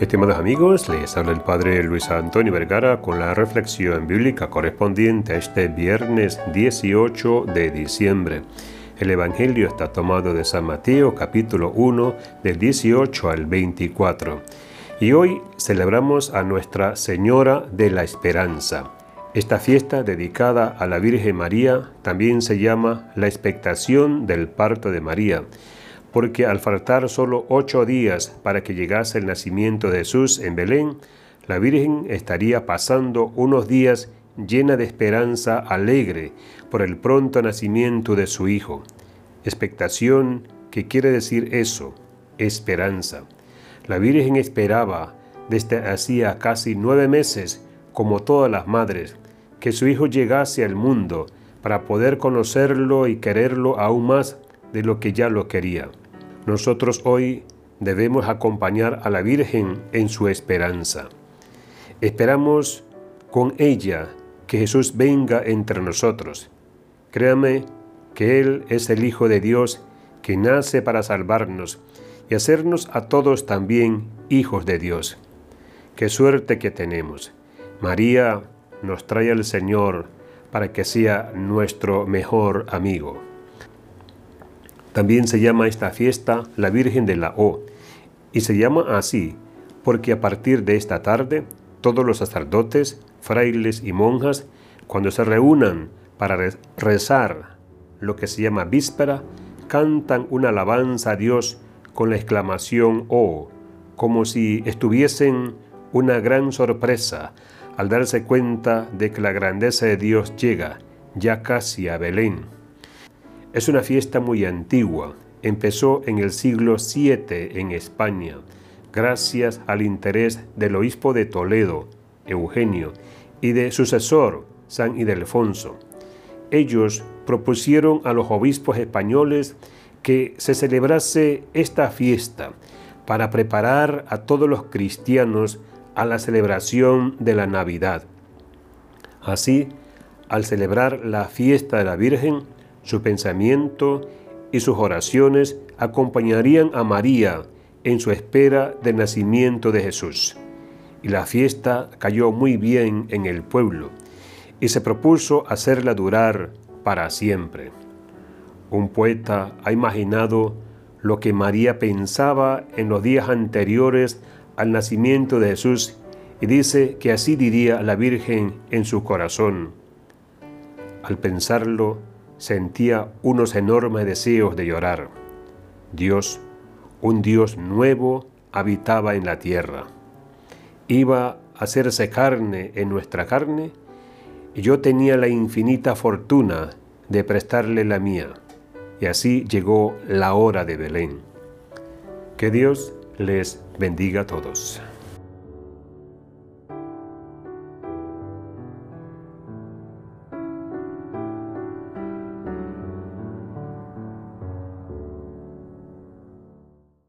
Estimados amigos, les habla el Padre Luis Antonio Vergara con la reflexión bíblica correspondiente a este viernes 18 de diciembre. El Evangelio está tomado de San Mateo capítulo 1 del 18 al 24. Y hoy celebramos a Nuestra Señora de la Esperanza. Esta fiesta dedicada a la Virgen María también se llama la expectación del parto de María porque al faltar solo ocho días para que llegase el nacimiento de Jesús en Belén, la Virgen estaría pasando unos días llena de esperanza alegre por el pronto nacimiento de su Hijo. Expectación que quiere decir eso, esperanza. La Virgen esperaba desde hacía casi nueve meses, como todas las madres, que su Hijo llegase al mundo para poder conocerlo y quererlo aún más de lo que ya lo quería. Nosotros hoy debemos acompañar a la Virgen en su esperanza. Esperamos con ella que Jesús venga entre nosotros. Créame que Él es el Hijo de Dios que nace para salvarnos y hacernos a todos también hijos de Dios. Qué suerte que tenemos. María nos trae al Señor para que sea nuestro mejor amigo. También se llama esta fiesta la Virgen de la O, y se llama así porque a partir de esta tarde todos los sacerdotes, frailes y monjas, cuando se reúnan para rezar lo que se llama víspera, cantan una alabanza a Dios con la exclamación O, como si estuviesen una gran sorpresa al darse cuenta de que la grandeza de Dios llega ya casi a Belén. Es una fiesta muy antigua. Empezó en el siglo VII en España, gracias al interés del obispo de Toledo, Eugenio, y de sucesor, San Ildefonso. Ellos propusieron a los obispos españoles que se celebrase esta fiesta para preparar a todos los cristianos a la celebración de la Navidad. Así, al celebrar la fiesta de la Virgen, su pensamiento y sus oraciones acompañarían a María en su espera del nacimiento de Jesús. Y la fiesta cayó muy bien en el pueblo y se propuso hacerla durar para siempre. Un poeta ha imaginado lo que María pensaba en los días anteriores al nacimiento de Jesús y dice que así diría la Virgen en su corazón. Al pensarlo, sentía unos enormes deseos de llorar. Dios, un Dios nuevo, habitaba en la tierra. Iba a hacerse carne en nuestra carne y yo tenía la infinita fortuna de prestarle la mía. Y así llegó la hora de Belén. Que Dios les bendiga a todos.